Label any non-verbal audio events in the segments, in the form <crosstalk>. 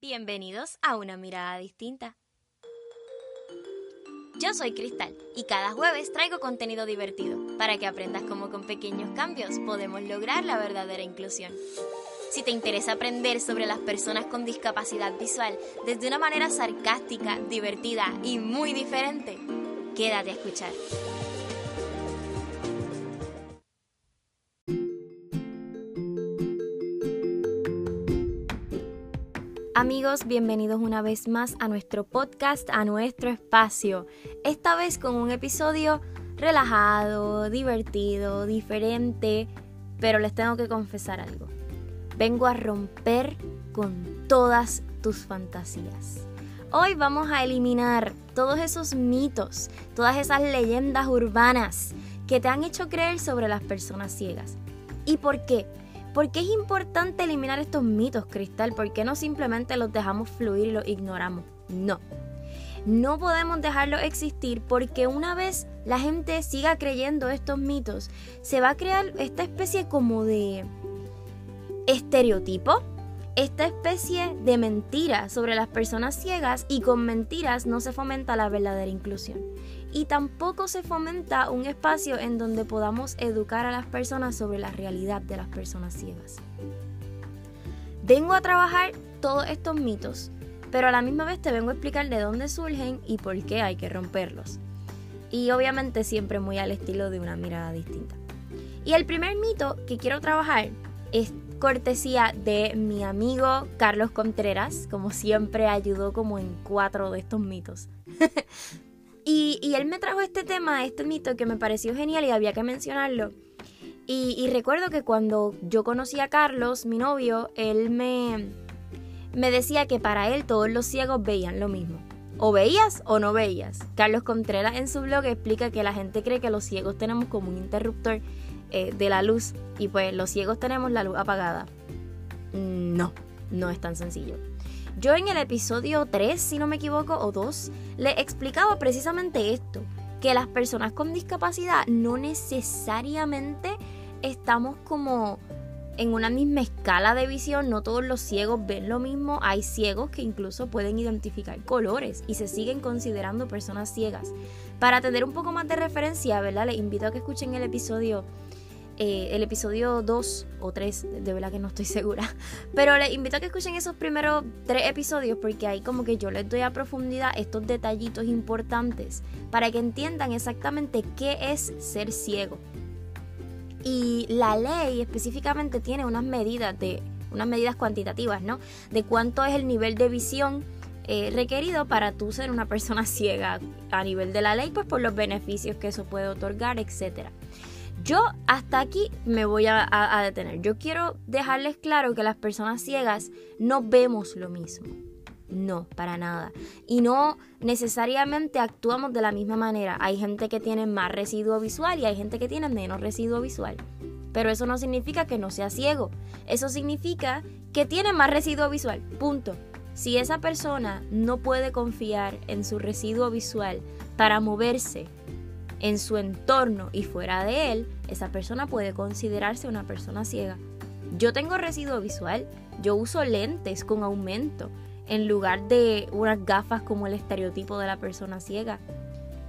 Bienvenidos a una mirada distinta. Yo soy Cristal y cada jueves traigo contenido divertido para que aprendas cómo con pequeños cambios podemos lograr la verdadera inclusión. Si te interesa aprender sobre las personas con discapacidad visual desde una manera sarcástica, divertida y muy diferente, quédate a escuchar. Amigos, bienvenidos una vez más a nuestro podcast, a nuestro espacio. Esta vez con un episodio relajado, divertido, diferente, pero les tengo que confesar algo. Vengo a romper con todas tus fantasías. Hoy vamos a eliminar todos esos mitos, todas esas leyendas urbanas que te han hecho creer sobre las personas ciegas. ¿Y por qué? ¿Por qué es importante eliminar estos mitos, Cristal? ¿Por qué no simplemente los dejamos fluir y los ignoramos? No. No podemos dejarlos existir porque una vez la gente siga creyendo estos mitos, se va a crear esta especie como de estereotipo, esta especie de mentira sobre las personas ciegas y con mentiras no se fomenta la verdadera inclusión y tampoco se fomenta un espacio en donde podamos educar a las personas sobre la realidad de las personas ciegas. Vengo a trabajar todos estos mitos, pero a la misma vez te vengo a explicar de dónde surgen y por qué hay que romperlos. Y obviamente siempre muy al estilo de una mirada distinta. Y el primer mito que quiero trabajar es cortesía de mi amigo Carlos Contreras, como siempre ayudó como en cuatro de estos mitos. <laughs> Y, él me trajo este tema, este mito que me pareció genial y había que mencionarlo. Y, recuerdo que cuando yo conocí a Carlos, mi novio, él me, decía que para él todos los ciegos veían lo mismo. O veías o no veías. Carlos Contreras en su blog explica que la gente cree que los ciegos tenemos como un interruptor eh, de la luz y pues los ciegos tenemos la luz apagada. No, no es tan sencillo. Yo en el episodio 3, si no me equivoco, o 2, le explicaba precisamente esto, que las personas con discapacidad no necesariamente estamos como en una misma escala de visión, no todos los ciegos ven lo mismo, hay ciegos que incluso pueden identificar colores y se siguen considerando personas ciegas. Para tener un poco más de referencia, ¿verdad? Les invito a que escuchen el episodio eh, el episodio 2 o 3, de verdad que no estoy <laughs> segura. Pero les invito a que escuchen esos primeros tres episodios porque ahí como que yo les doy a profundidad estos detallitos importantes para que entiendan exactamente qué es ser ciego. Y la ley específicamente tiene unas medidas de unas medidas cuantitativas, ¿no? De cuánto es el nivel de visión eh, requerido para tú ser una persona <laughs> ciega a nivel de la ley, pues por los beneficios que eso puede otorgar, etcétera. Yo hasta aquí me voy a, detener. Yo quiero dejarles claro que las personas ciegas no vemos lo mismo. No, para nada. Y no necesariamente actuamos de la misma manera. Hay gente que tiene más residuo visual y hay gente que tiene menos residuo visual. Pero eso no significa que no sea ciego. Eso significa que tiene más residuo visual. Punto. Si esa persona no puede confiar en su residuo visual para moverse en su entorno y fuera de él, esa persona puede considerarse una persona ciega. Yo tengo residuo visual, yo uso lentes con aumento en lugar de unas gafas como el estereotipo de la persona ciega.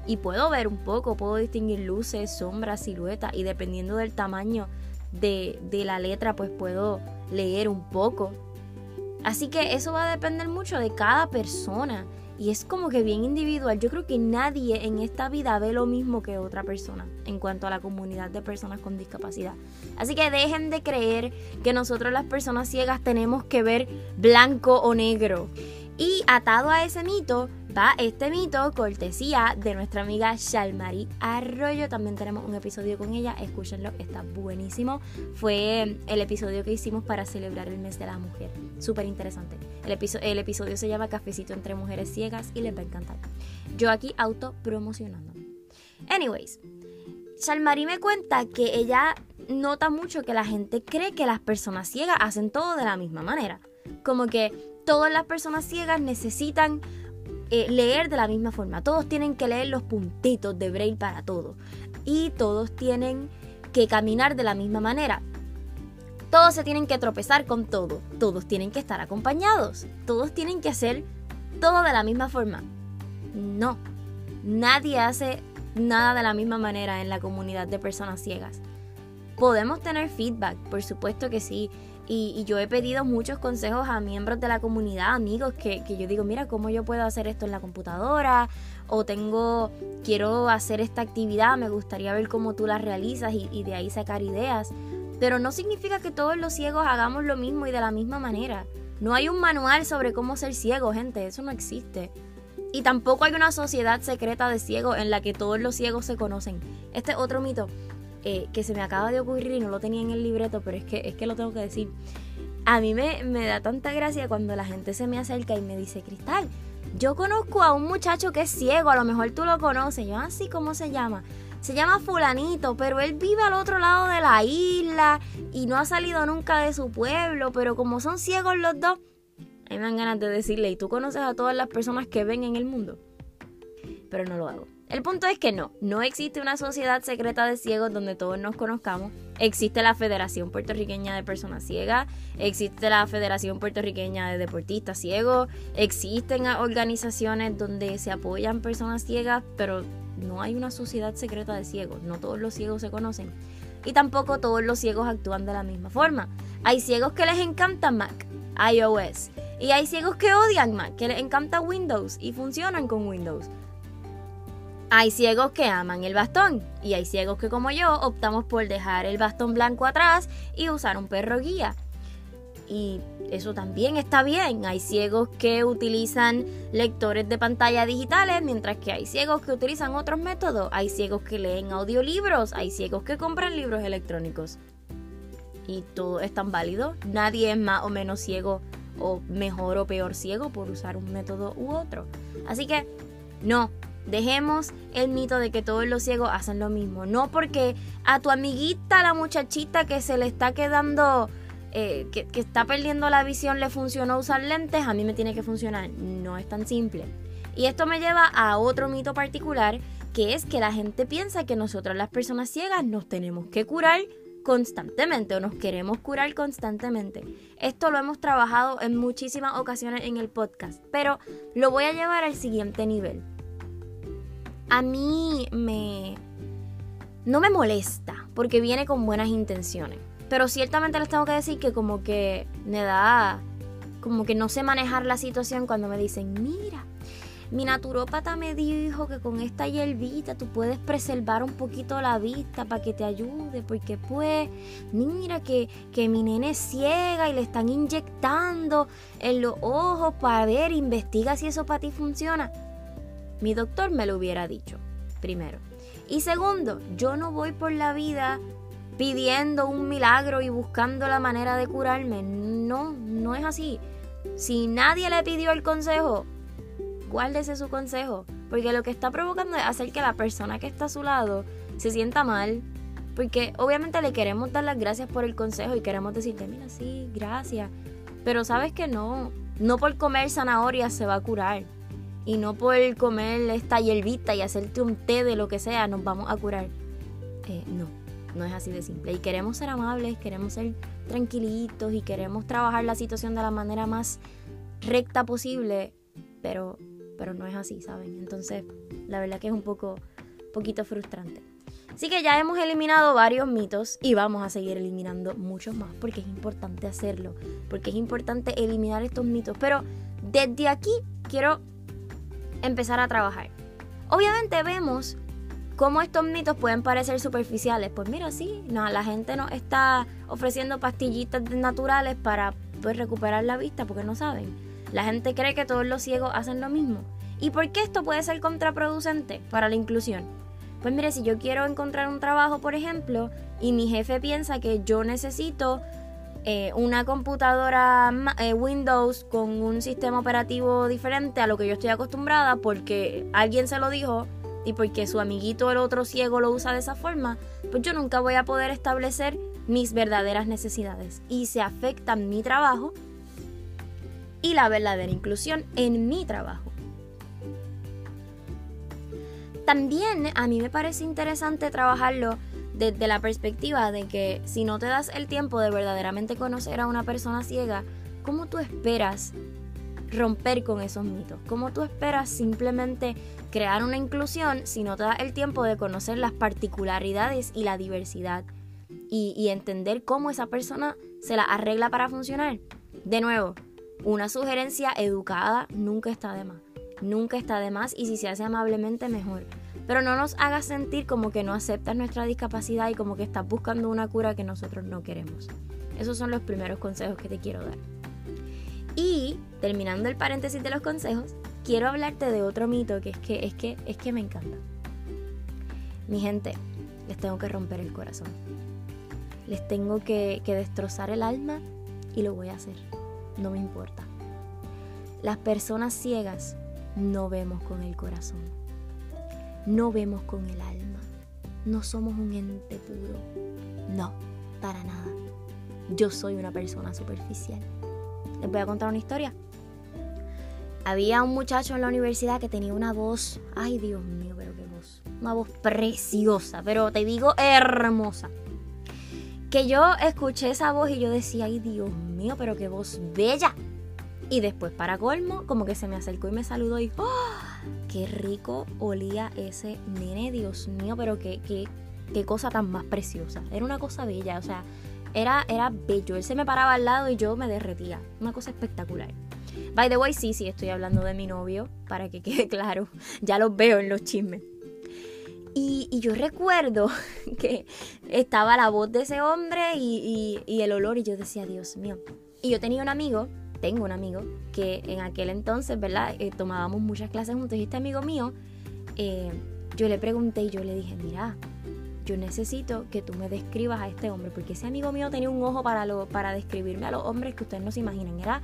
Y puedo ver un poco, puedo distinguir luces, sombras, siluetas y dependiendo del tamaño de, de la letra pues puedo leer un poco. Así que eso va a depender mucho de cada persona y es como que bien individual. Yo creo que nadie en esta vida ve lo mismo que otra persona en cuanto a la comunidad de personas con discapacidad. Así que dejen de creer que nosotros las personas ciegas tenemos que ver blanco o negro. Y atado a ese mito, va este mito, cortesía de nuestra amiga Shalmari Arroyo. También tenemos un episodio con ella, escúchenlo, está buenísimo. Fue el episodio que hicimos para celebrar el mes de la mujer. Súper interesante. El, el episodio se llama Cafecito entre mujeres ciegas y les va a encantar. Yo aquí auto promocionándome. Anyways, Shalmari me cuenta que ella nota mucho que la gente cree que las personas ciegas hacen todo de la misma manera. Como que todas las personas ciegas necesitan eh, leer de la misma forma. Todos tienen que leer los puntitos de Braille para todo. Y todos tienen que caminar de la misma manera. todos se tienen que tropezar con todo, todos tienen que estar acompañados, todos tienen que hacer todo de la misma forma. No, nadie hace nada de la misma manera en la comunidad de personas ciegas. Podemos tener feedback, por supuesto que sí. Y, yo he pedido muchos consejos a miembros de la comunidad, amigos, que, yo digo, mira, ¿cómo yo puedo hacer esto en la computadora? O tengo, quiero hacer esta actividad, me gustaría ver cómo tú la realizas y, y de ahí sacar ideas. Pero no significa que todos los ciegos hagamos lo mismo y de la misma manera. No hay un manual sobre cómo ser ciego, gente, eso no existe. Y tampoco hay una sociedad secreta de ciegos en la que todos los ciegos se conocen. Este es otro mito eh, que se me acaba de ocurrir y no lo tenía en el libreto, pero es que, es que lo tengo que decir. A mí me, me da tanta gracia cuando la gente se me acerca y me dice, Cristal, yo conozco a un muchacho que es ciego, a lo mejor tú lo conoces. Yo, así, ah, ¿cómo se llama? Se llama fulanito, pero él vive al otro lado de la isla y no ha salido nunca de su pueblo, pero como son ciegos los dos, a me dan ganas de decirle, ¿y tú conoces a todas las personas que ven en el mundo? Pero no lo hago. El punto es que no, no existe una sociedad secreta de ciegos donde todos nos conozcamos. Existe la Federación Puertorriqueña de Personas Ciegas, existe la Federación Puertorriqueña de Deportistas Ciegos, existen organizaciones donde se apoyan personas ciegas, pero no hay una sociedad secreta de ciegos, no todos los ciegos se conocen. Y tampoco todos los ciegos actúan de la misma forma. Hay ciegos que les encanta Mac, iOS, y hay ciegos que odian Mac, que les encanta Windows y funcionan con Windows. Hay ciegos que aman el bastón y hay ciegos que como yo optamos por dejar el bastón blanco atrás y usar un perro guía. Y eso también está bien. Hay ciegos que utilizan lectores de pantalla digitales, mientras que hay ciegos que utilizan otros métodos. Hay ciegos que leen audiolibros, hay ciegos que compran libros electrónicos. Y todo es tan válido. Nadie es más o menos ciego o mejor o peor ciego por usar un método u otro. Así que no, Dejemos el mito de que todos los ciegos hacen lo mismo. No porque a tu amiguita, la muchachita que se le está quedando, eh, que, que está perdiendo la visión, le funcionó usar lentes, a mí me tiene que funcionar. No es tan simple. Y esto me lleva a otro mito particular, que es que la gente piensa que nosotros las personas ciegas nos tenemos que curar constantemente o nos queremos curar constantemente. Esto lo hemos trabajado en muchísimas ocasiones en el podcast, pero lo voy a llevar al siguiente nivel a mí me... no me molesta porque viene con buenas intenciones. Pero ciertamente les tengo que decir que como que me da... como que no sé manejar la situación cuando me dicen, mira, mi naturópata me dijo que con esta hierbita tú puedes preservar un poquito la vista para que te ayude, porque pues, mira que, que mi nene es ciega y le están inyectando en los ojos para ver, investiga si eso para ti funciona mi doctor me lo hubiera dicho, primero. Y segundo, yo no voy por la vida pidiendo un milagro y buscando la manera de curarme. No, no es así. Si nadie le pidió el consejo, guárdese su consejo. Porque lo que está provocando es hacer que la persona que está a su lado se sienta mal. Porque obviamente le queremos dar las gracias por el consejo y queremos decirle, mira, sí, gracias. Pero sabes que no, no por comer zanahoria se va a curar y no por comer esta hierbita y hacerte un té de lo que sea nos vamos a curar. Eh, no, no es así de simple. Y queremos ser amables, queremos ser tranquilitos y queremos trabajar la situación de la manera más recta posible, pero, pero no es así, ¿saben? Entonces, la verdad que es un poco, poquito frustrante. Así que ya hemos eliminado varios mitos y vamos a seguir eliminando muchos más porque es importante hacerlo, porque es importante eliminar estos mitos. Pero desde aquí quiero empezar a trabajar. Obviamente vemos cómo estos mitos pueden parecer superficiales. Pues mira, sí, no, la gente nos está ofreciendo pastillitas naturales para pues, recuperar la vista porque no saben. La gente cree que todos los ciegos hacen lo mismo. ¿Y por qué esto puede ser contraproducente para la inclusión? Pues mire, si yo quiero encontrar un trabajo, por ejemplo, y mi jefe piensa que yo necesito eh, una computadora eh, Windows con un sistema operativo diferente a lo que yo estoy acostumbrada porque alguien se lo dijo y porque su amiguito el otro ciego lo usa de esa forma, pues yo nunca voy a poder establecer mis verdaderas necesidades y se afecta mi trabajo y la verdadera inclusión en mi trabajo. También a mí me parece interesante trabajarlo desde la perspectiva de que si no te das el tiempo de verdaderamente conocer a una persona ciega, ¿cómo tú esperas romper con esos mitos? ¿Cómo tú esperas simplemente crear una inclusión si no te das el tiempo de conocer las particularidades y la diversidad y, y entender cómo esa persona se la arregla para funcionar? De nuevo, una sugerencia educada nunca está de más. Nunca está de más y si se hace amablemente mejor. Pero no nos hagas sentir como que no aceptas nuestra discapacidad y como que estás buscando una cura que nosotros no queremos. Esos son los primeros consejos que te quiero dar. Y terminando el paréntesis de los consejos, quiero hablarte de otro mito que es que es que es que me encanta. Mi gente, les tengo que romper el corazón. Les tengo que, que destrozar el alma y lo voy a hacer. No me importa. Las personas ciegas no vemos con el corazón. No vemos con el alma. No somos un ente puro. No, para nada. Yo soy una persona superficial. Les voy a contar una historia. Había un muchacho en la universidad que tenía una voz, ay Dios mío, pero qué voz. Una voz preciosa, pero te digo hermosa. Que yo escuché esa voz y yo decía, ay Dios mío, pero qué voz bella. Y después, para colmo, como que se me acercó y me saludó y ¡oh! ¡Qué rico olía ese nene! Dios mío, pero qué, qué, qué cosa tan más preciosa. Era una cosa bella, o sea, era, era bello. Él se me paraba al lado y yo me derretía. Una cosa espectacular. By the way, sí, sí, estoy hablando de mi novio, para que quede <laughs> claro. Ya los veo en los chismes. Y, y yo recuerdo <laughs> que estaba la voz de ese hombre y, y, y el olor y yo decía, Dios mío. Y yo tenía un amigo tengo un amigo que en aquel entonces, ¿verdad? Eh, tomábamos muchas clases juntos y este amigo mío, eh, yo le pregunté y yo le dije, mira, yo necesito que tú me describas a este hombre, porque ese amigo mío tenía un ojo para, lo, para describirme a los hombres que ustedes no se imaginan, era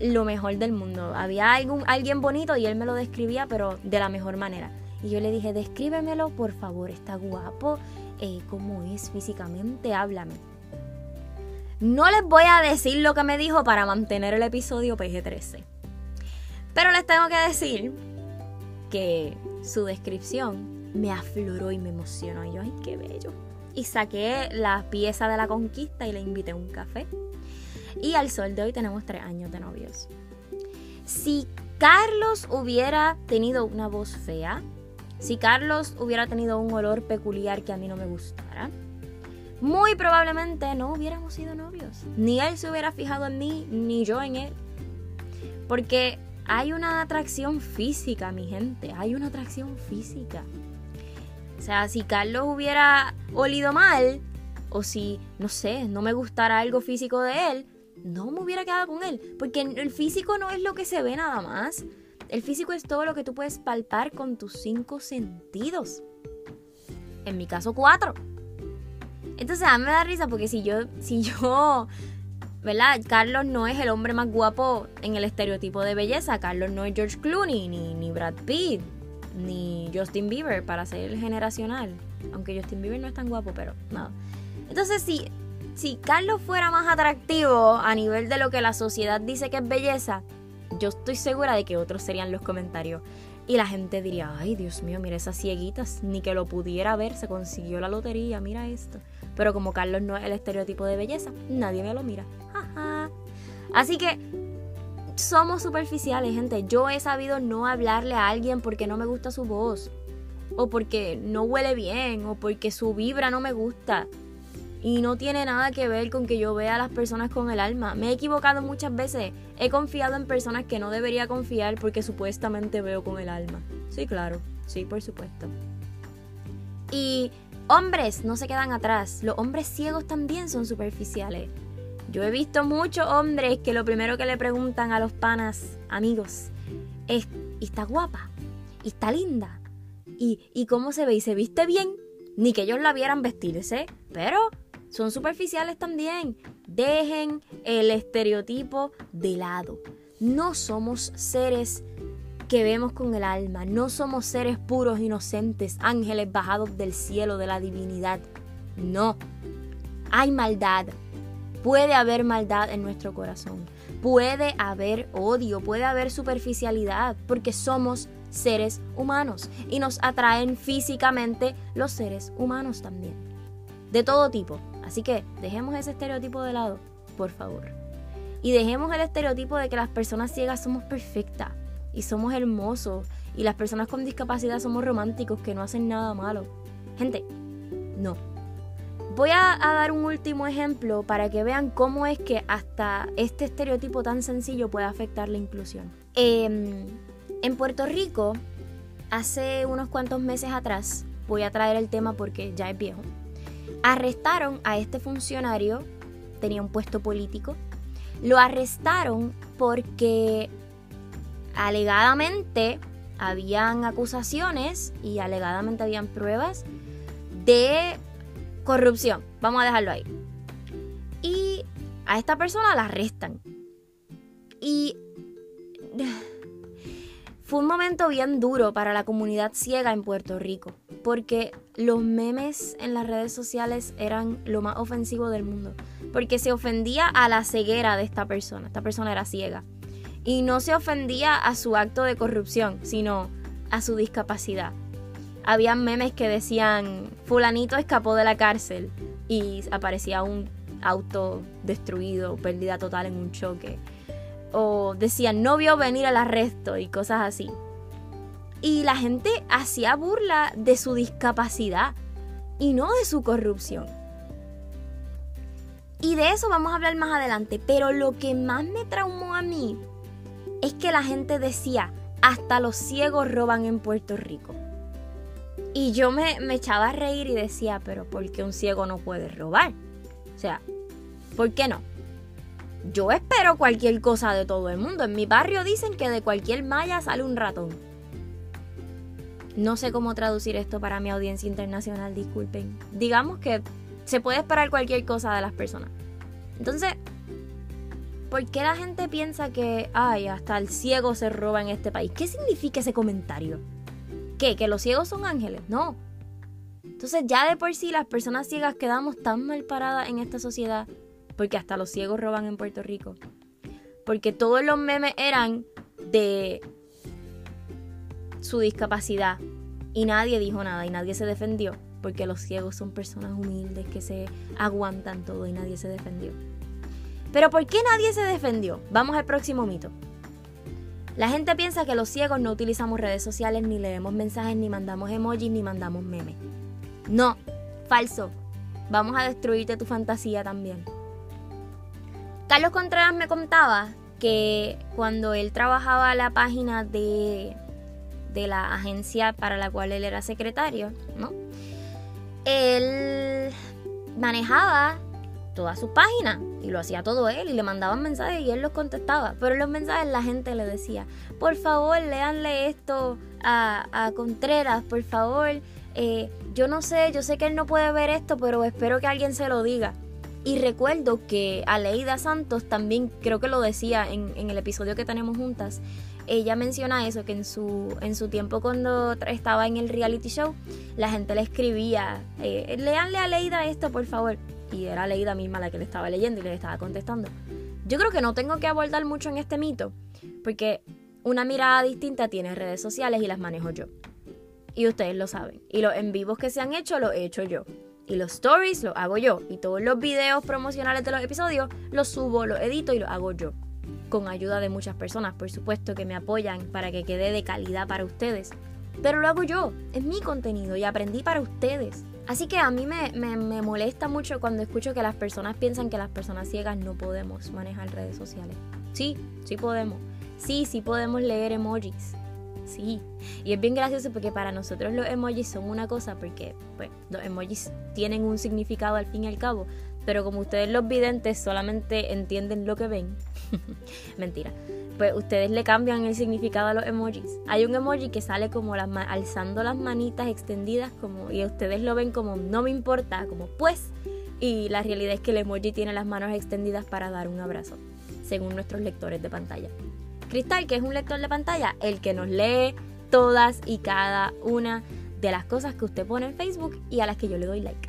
lo mejor del mundo. Había algún, alguien bonito y él me lo describía, pero de la mejor manera. Y yo le dije, descríbemelo, por favor, está guapo, eh, cómo es físicamente, háblame. No les voy a decir lo que me dijo para mantener el episodio PG-13. Pero les tengo que decir que su descripción me afloró y me emocionó. Y yo, ay, qué bello. Y saqué la pieza de la conquista y le invité a un café. Y al sol de hoy tenemos tres años de novios. Si Carlos hubiera tenido una voz fea, si Carlos hubiera tenido un olor peculiar que a mí no me gustara, muy probablemente no hubiéramos sido novios. Ni él se hubiera fijado en mí, ni yo en él. Porque hay una atracción física, mi gente. Hay una atracción física. O sea, si Carlos hubiera olido mal, o si, no sé, no me gustara algo físico de él, no me hubiera quedado con él. Porque el físico no es lo que se ve nada más. El físico es todo lo que tú puedes palpar con tus cinco sentidos. En mi caso, cuatro. Entonces a mí me da risa porque si yo, si yo, ¿verdad? Carlos no es el hombre más guapo en el estereotipo de belleza. Carlos no es George Clooney, ni, ni Brad Pitt, ni Justin Bieber para ser generacional. Aunque Justin Bieber no es tan guapo, pero nada. Entonces si, si Carlos fuera más atractivo a nivel de lo que la sociedad dice que es belleza, yo estoy segura de que otros serían los comentarios. Y la gente diría, ay Dios mío, mira esas cieguitas, ni que lo pudiera ver, se consiguió la lotería, mira esto. Pero como Carlos no es el estereotipo de belleza, nadie me lo mira. Así que somos superficiales, gente. Yo he sabido no hablarle a alguien porque no me gusta su voz. O porque no huele bien. O porque su vibra no me gusta. Y no tiene nada que ver con que yo vea a las personas con el alma. Me he equivocado muchas veces. He confiado en personas que no debería confiar porque supuestamente veo con el alma. Sí, claro. Sí, por supuesto. Y Hombres no se quedan atrás, los hombres ciegos también son superficiales. Yo he visto muchos hombres que lo primero que le preguntan a los panas, amigos, es, ¿y está guapa? ¿Y está linda? ¿Y, ¿Y cómo se ve? ¿Y se viste bien? Ni que ellos la vieran vestirse, pero son superficiales también. Dejen el estereotipo de lado. No somos seres que vemos con el alma. No somos seres puros, inocentes, ángeles bajados del cielo de la divinidad. No. Hay maldad. Puede haber maldad en nuestro corazón. Puede haber odio, puede haber superficialidad, porque somos seres humanos y nos atraen físicamente los seres humanos también. de todo tipo. Así que dejemos ese estereotipo de lado, por favor. Y dejemos el estereotipo de que las personas ciegas somos perfectas y somos hermosos y las personas con discapacidad somos románticos que no hacen nada malo. Gente, no. Voy a, dar un último ejemplo para que vean cómo es que hasta este estereotipo tan sencillo puede afectar la inclusión. Em, en Puerto Rico, hace unos cuantos meses atrás, voy a traer el tema porque ya es viejo, arrestaron a este funcionario, tenía un puesto político, lo arrestaron porque alegadamente habían acusaciones y alegadamente habían pruebas de corrupción. Vamos a dejarlo ahí. Y a esta persona la arrestan. Y <sighs> fue un momento bien duro para la comunidad ciega en Puerto Rico, porque los memes en las redes sociales eran lo más ofensivo del mundo, porque se ofendía a la ceguera de esta persona, esta persona era ciega, y no se ofendía a su acto de corrupción, sino a su discapacidad. Habían memes que decían, fulanito escapó de la cárcel y aparecía un auto destruido, pérdida total en un choque. O decían, no vio venir al arresto y cosas así. Y la gente hacía burla de su discapacidad y no de su corrupción. Y de eso vamos a hablar más adelante, pero lo que más me traumó a mí es que la gente decía, hasta los ciegos roban en Puerto Rico. Y yo me, echaba a reír y decía, pero ¿por qué un ciego no puede robar? O sea, ¿por qué no? Yo espero cualquier cosa de todo el mundo. En mi barrio dicen que de cualquier malla sale un ratón. No sé cómo traducir esto para mi audiencia internacional, disculpen. Digamos que se puede esperar cualquier cosa de las personas. Entonces, ¿Por qué la gente piensa que, ay, hasta el ciego se roba en este país? ¿Qué significa ese comentario? ¿Qué? ¿Que los ciegos son ángeles? No. Entonces ya de por sí las personas ciegas quedamos tan mal paradas en esta sociedad porque hasta los ciegos roban en Puerto Rico. Porque todos los memes eran de su discapacidad y nadie dijo nada y nadie se defendió porque los ciegos son personas humildes que se aguantan todo y nadie se defendió. Pero ¿por qué nadie se defendió? Vamos al próximo mito. La gente piensa que los ciegos no utilizamos redes sociales, ni leemos mensajes, ni mandamos emojis, ni mandamos memes. No, falso. Vamos a destruirte tu fantasía también. Carlos Contreras me contaba que cuando él trabajaba la página de, de la agencia para la cual él era secretario, ¿no? Él manejaba toda su página y lo hacía todo él y le mandaban mensajes y él los contestaba. Pero los mensajes la gente le decía, por favor, léanle esto a, Contreras, por favor. Eh, yo no sé, yo sé que él no puede ver esto, pero espero que alguien se lo diga. Y recuerdo que Aleida Santos también creo que lo decía en, en, el episodio que tenemos juntas. Ella menciona eso, que en su, en su tiempo cuando estaba en el reality show, la gente le escribía, eh, leanle a Aleida esto, por favor y era Leida misma la que le estaba leyendo y le estaba contestando. Yo creo que no tengo que abordar mucho en este mito, porque una mirada distinta tiene redes sociales y las manejo yo. Y ustedes lo saben. Y los en vivos que se han hecho, los he hecho yo. Y los stories los hago yo. Y todos los videos promocionales de los episodios los subo, los edito y los hago yo. Con ayuda de muchas personas, por supuesto, que me apoyan para que quede de calidad para ustedes. Pero lo hago yo, es mi contenido y aprendí para ustedes. Así que a mí me, molesta mucho cuando escucho que las personas piensan que las personas ciegas no podemos manejar redes sociales. Sí, sí podemos. Sí, sí podemos leer emojis. Sí. Y es bien gracioso porque para nosotros los emojis son una cosa porque pues, los emojis tienen un significado al fin y al cabo. Pero como ustedes los videntes solamente entienden lo que ven. <laughs> Mentira pues ustedes le cambian el significado a los emojis. Hay un emoji que sale como las alzando las manitas extendidas como y ustedes lo ven como no me importa, como pues y la realidad es que el emoji tiene las manos extendidas para dar un abrazo, según nuestros lectores de pantalla. Cristal, que es un lector de pantalla, el que nos lee todas y cada una de las cosas que usted pone en Facebook y a las que yo le doy like.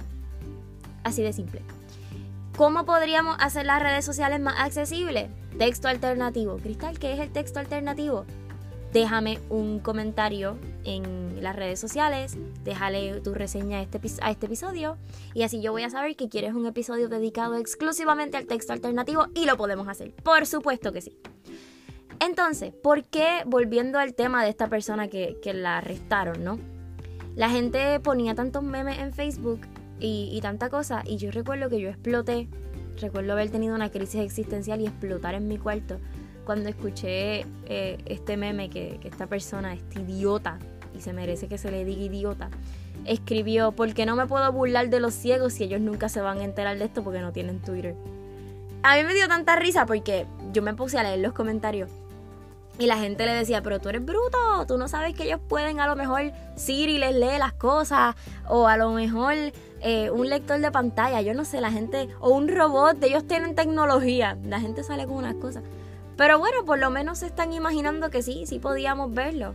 Así de simple. ¿Cómo podríamos hacer las redes sociales más accesibles? Texto alternativo. Cristal, ¿qué es el texto alternativo? déjame un comentario en las redes sociales, déjale tu reseña a este, a este episodio y así yo voy a saber que quieres un episodio dedicado exclusivamente al texto alternativo y lo podemos hacer. Por supuesto que sí. Entonces, ¿por qué, volviendo al tema de esta persona que, la arrestaron, no? La gente ponía tantos memes en Facebook y, y tanta cosa y yo recuerdo que yo exploté, recuerdo haber tenido una crisis existencial y explotar en mi cuarto cuando escuché eh, este meme que, esta persona, este idiota, y se merece que se le diga idiota, escribió, ¿por qué no me puedo burlar de los ciegos si ellos nunca se van a enterar de esto porque no tienen Twitter? A mí me dio tanta risa porque yo me puse a leer los comentarios y la gente le decía, pero tú eres bruto, tú no sabes que ellos pueden a lo mejor Siri les lee las cosas o a lo mejor eh, un lector de pantalla, yo no sé, la gente, o un robot, ellos tienen tecnología, la gente sale con unas cosas. Pero bueno, por lo menos se están imaginando que sí, sí podíamos verlo.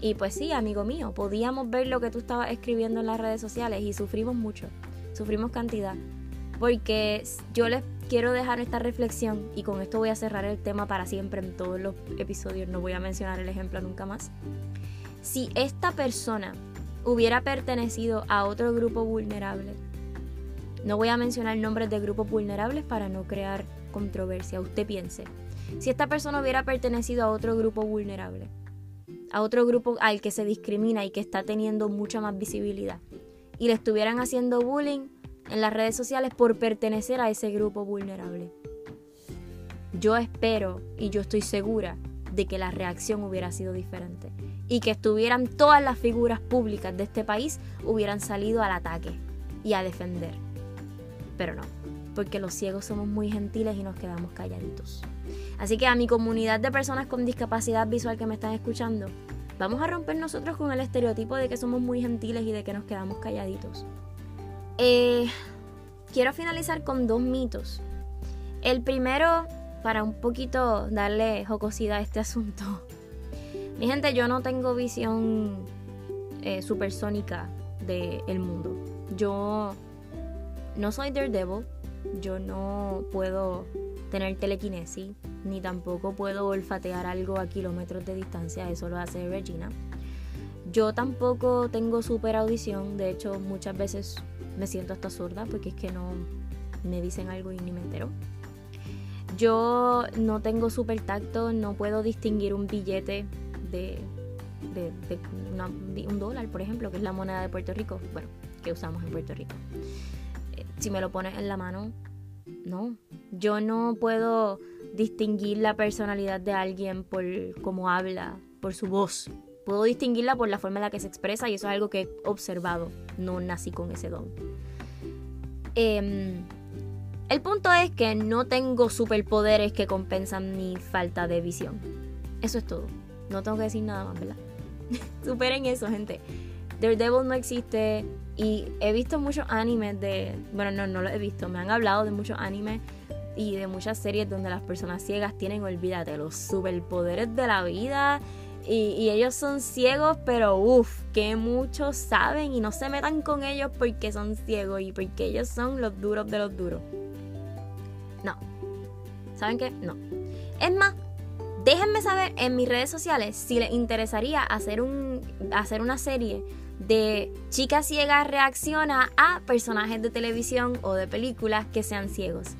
Y pues sí, amigo mío, podíamos ver lo que tú estabas escribiendo en las redes sociales y sufrimos mucho, sufrimos cantidad. Porque yo les quiero dejar esta reflexión y con esto voy a cerrar el tema para siempre en todos los episodios, no voy a mencionar el ejemplo nunca más. Si esta persona hubiera pertenecido a otro grupo vulnerable, no voy a mencionar nombres de grupos vulnerables para no crear controversia, usted piense, si esta persona hubiera pertenecido a otro grupo vulnerable, a otro grupo al que se discrimina y que está teniendo mucha más visibilidad, y le estuvieran haciendo bullying en las redes sociales por pertenecer a ese grupo vulnerable. Yo espero y yo estoy segura de que la reacción hubiera sido diferente y que estuvieran todas las figuras públicas de este país hubieran salido al ataque y a defender. Pero no, porque los ciegos somos muy gentiles y nos quedamos calladitos. Así que a mi comunidad de personas con discapacidad visual que me están escuchando, vamos a romper nosotros con el estereotipo de que somos muy gentiles y de que nos quedamos calladitos. Eh, quiero finalizar con dos mitos. El primero, para un poquito darle jocosidad a este <laughs> asunto. Mi gente, yo no tengo visión eh, supersónica del mundo. Yo no soy Daredevil. Yo no puedo tener telequinesis ni tampoco puedo olfatear algo a kilómetros de distancia, eso lo hace Regina. Yo tampoco tengo super audición, de hecho muchas veces me siento hasta sorda porque es que no me dicen algo y ni me entero. Yo no tengo super tacto, no puedo distinguir un billete de, un dólar, por ejemplo, que es la moneda de Puerto Rico, bueno, que usamos en Puerto Rico. Eh, si me lo pones en la mano, no. Yo no puedo distinguir la personalidad de alguien por cómo habla, por su voz. Puedo distinguirla por la forma en la que se expresa y eso es algo que he observado. No nací con ese don. Em, el punto es que no tengo superpoderes que compensan mi falta de visión. Eso es todo. No tengo que decir nada más, ¿verdad? <laughs> Superen eso, gente. Daredevil no existe y he visto muchos animes de... Bueno, no, no lo he visto. Me han hablado de muchos animes y de muchas series donde las personas ciegas tienen, olvídate, los superpoderes de la vida. Y, ellos son ciegos, pero uff, que muchos saben y no se metan con ellos porque son ciegos y porque ellos son los duros de los duros. No. ¿Saben qué? No. Es más, déjenme saber en mis redes sociales si les interesaría hacer, un, hacer una serie de chicas ciegas reacciona a personajes de televisión o de películas que sean ciegos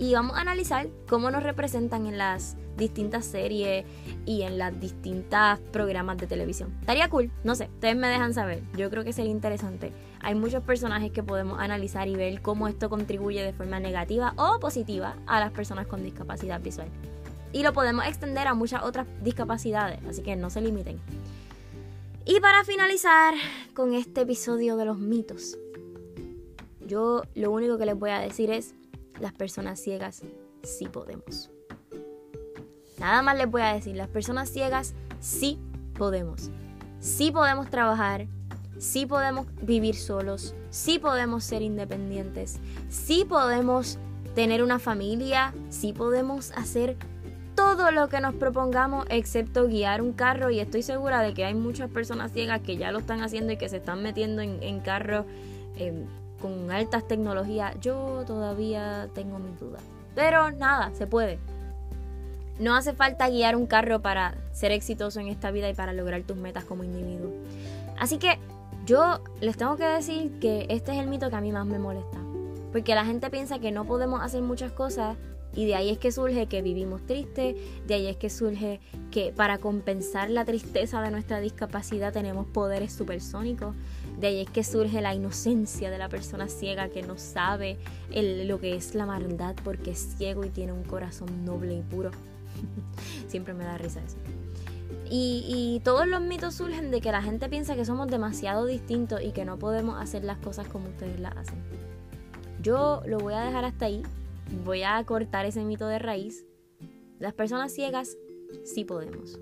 y vamos a analizar cómo nos representan en las distintas series y en las distintas programas de televisión. Estaría cool, no sé, ustedes me dejan saber. Yo creo que sería interesante. Hay muchos personajes que podemos analizar y ver cómo esto contribuye de forma negativa o positiva a las personas con discapacidad visual. Y lo podemos extender a muchas otras discapacidades, así que no se limiten. Y para finalizar con este episodio de los mitos, yo lo único que les voy a decir es las personas ciegas sí podemos. Nada más les voy a decir, las personas ciegas sí podemos. Sí podemos trabajar, sí podemos vivir solos, sí podemos ser independientes, sí podemos tener una familia, sí podemos hacer todo lo que nos propongamos excepto guiar un carro y estoy segura de que hay muchas personas ciegas que ya lo están haciendo y que se están metiendo en, carros em, con altas tecnologías, yo todavía tengo mis dudas. Pero nada, se puede. No hace falta guiar un carro para ser exitoso en esta vida y para lograr tus metas como individuo. Así que yo les tengo que decir que este es el mito que a mí más me molesta. Porque la gente piensa que no podemos hacer muchas cosas y de ahí es que surge que vivimos tristes, de ahí es que surge que para compensar la tristeza de nuestra discapacidad tenemos poderes supersónicos, de ahí es que surge la inocencia de la persona ciega que no sabe lo que es la maldad porque es ciego y tiene un corazón noble y puro. <laughs> Siempre me da risa eso. Y, todos los mitos surgen de que la gente piensa que somos demasiado distintos y que no podemos hacer las cosas como ustedes las hacen. Yo lo voy a dejar hasta ahí voy a cortar ese mito de raíz. Las personas ciegas sí podemos.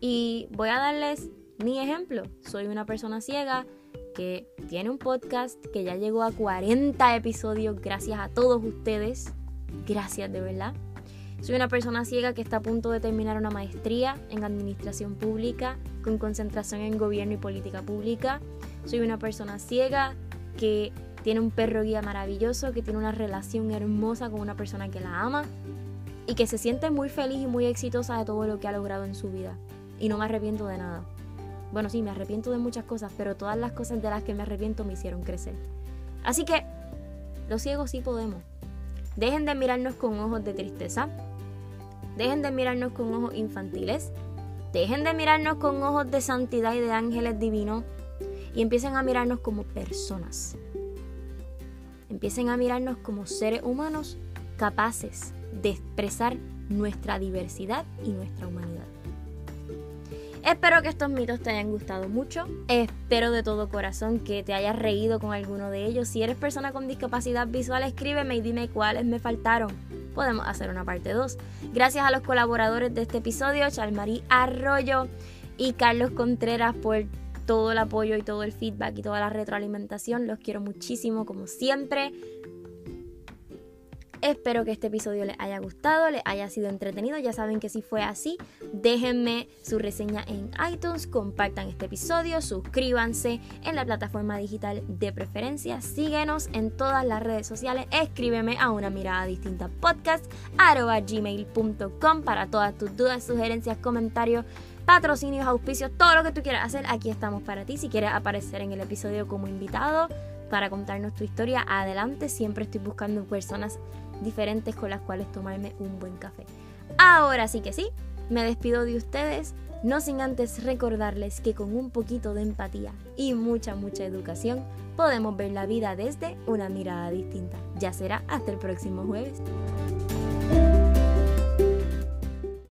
Y voy a darles mi ejemplo. Soy una persona ciega que tiene un podcast que ya llegó a 40 episodios gracias a todos ustedes. Gracias de verdad. Soy una persona ciega que está a punto de terminar una maestría en administración pública con concentración en gobierno y política pública. Soy una persona ciega que tiene un perro guía maravilloso, que tiene una relación hermosa con una persona que la ama y que se siente muy feliz y muy exitosa de todo lo que ha logrado en su vida. Y no me arrepiento de nada. Bueno, sí, me arrepiento de muchas cosas, pero todas las cosas de las que me arrepiento me hicieron crecer. Así que, los ciegos sí podemos. Dejen de mirarnos con ojos de tristeza. Dejen de mirarnos con ojos infantiles. Dejen de mirarnos con ojos de santidad y de ángeles divinos. Y empiecen a mirarnos como personas empiecen a mirarnos como seres humanos capaces de expresar nuestra diversidad y nuestra humanidad. Espero que estos mitos te hayan gustado mucho. Espero de todo corazón que te hayas reído con alguno de ellos. Si eres persona con discapacidad visual, escríbeme y dime cuáles me faltaron. Podemos hacer una parte 2. Gracias a los colaboradores de este episodio, Charmarí Arroyo y Carlos Contreras por todo el apoyo y todo el feedback y toda la retroalimentación. Los quiero muchísimo como siempre. Espero que este episodio les haya gustado, les haya sido entretenido. Ya saben que si fue así, déjenme su reseña en iTunes, compartan este episodio, suscríbanse en la plataforma digital de preferencia, síguenos en todas las redes sociales, escríbeme a una mirada distinta podcast gmail.com para todas tus dudas, sugerencias, comentarios patrocinios, auspicios, todo lo que tú quieras hacer, aquí estamos para ti. Si quieres aparecer en el episodio como invitado para contarnos tu historia, adelante. Siempre estoy buscando personas diferentes con las cuales tomarme un buen café. Ahora sí que sí, me despido de ustedes, no sin antes recordarles que con un poquito de empatía y mucha, mucha educación podemos ver la vida desde una mirada distinta. Ya será hasta el próximo jueves.